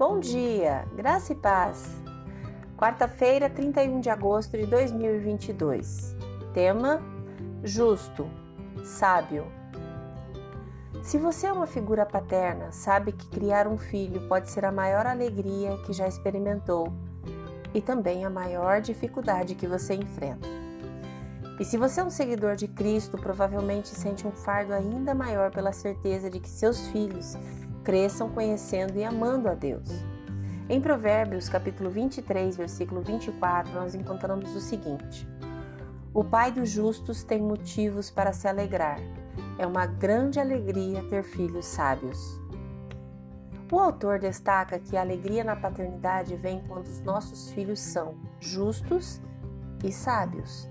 Bom dia, graça e paz. Quarta-feira, 31 de agosto de 2022. Tema: Justo, sábio. Se você é uma figura paterna, sabe que criar um filho pode ser a maior alegria que já experimentou e também a maior dificuldade que você enfrenta. E se você é um seguidor de Cristo, provavelmente sente um fardo ainda maior pela certeza de que seus filhos cresçam conhecendo e amando a Deus. Em Provérbios, capítulo 23, versículo 24, nós encontramos o seguinte: O pai dos justos tem motivos para se alegrar. É uma grande alegria ter filhos sábios. O autor destaca que a alegria na paternidade vem quando os nossos filhos são justos e sábios.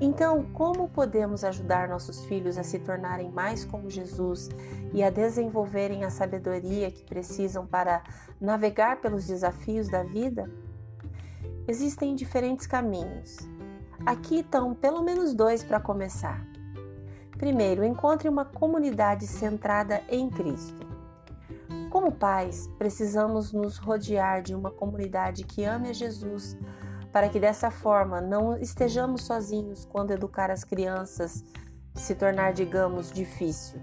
Então, como podemos ajudar nossos filhos a se tornarem mais como Jesus e a desenvolverem a sabedoria que precisam para navegar pelos desafios da vida? Existem diferentes caminhos. Aqui estão pelo menos dois para começar. Primeiro, encontre uma comunidade centrada em Cristo. Como pais, precisamos nos rodear de uma comunidade que ame a Jesus para que dessa forma não estejamos sozinhos quando educar as crianças se tornar, digamos, difícil.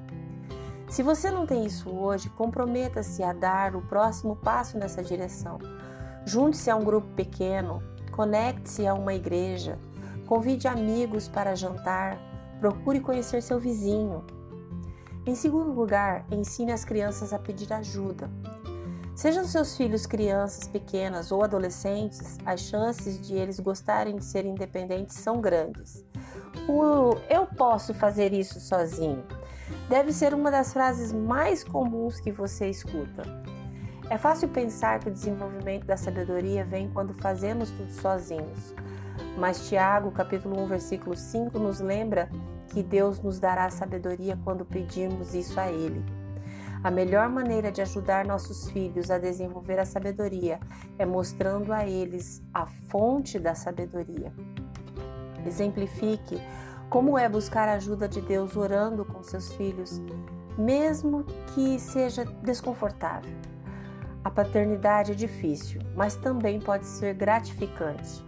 Se você não tem isso hoje, comprometa-se a dar o próximo passo nessa direção. Junte-se a um grupo pequeno, conecte-se a uma igreja, convide amigos para jantar, procure conhecer seu vizinho. Em segundo lugar, ensine as crianças a pedir ajuda. Sejam seus filhos crianças pequenas ou adolescentes, as chances de eles gostarem de ser independentes são grandes. O eu posso fazer isso sozinho deve ser uma das frases mais comuns que você escuta. É fácil pensar que o desenvolvimento da sabedoria vem quando fazemos tudo sozinhos. Mas Tiago, capítulo 1, versículo 5 nos lembra que Deus nos dará sabedoria quando pedirmos isso a ele. A melhor maneira de ajudar nossos filhos a desenvolver a sabedoria é mostrando a eles a fonte da sabedoria. Exemplifique como é buscar a ajuda de Deus orando com seus filhos, mesmo que seja desconfortável. A paternidade é difícil, mas também pode ser gratificante.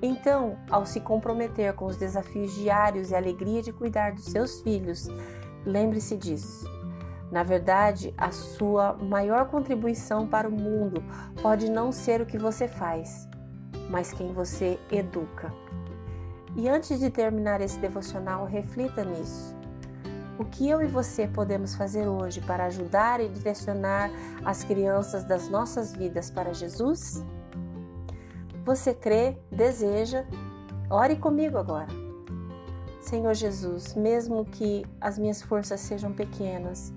Então, ao se comprometer com os desafios diários e a alegria de cuidar dos seus filhos, lembre-se disso. Na verdade, a sua maior contribuição para o mundo pode não ser o que você faz, mas quem você educa. E antes de terminar esse devocional, reflita nisso. O que eu e você podemos fazer hoje para ajudar e direcionar as crianças das nossas vidas para Jesus? Você crê, deseja? Ore comigo agora. Senhor Jesus, mesmo que as minhas forças sejam pequenas,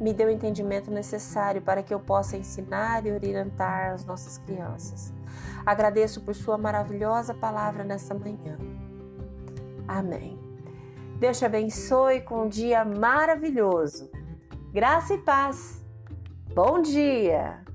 me dê o entendimento necessário para que eu possa ensinar e orientar as nossas crianças. Agradeço por Sua maravilhosa palavra nessa manhã. Amém. Deus te abençoe com um dia maravilhoso. Graça e paz. Bom dia!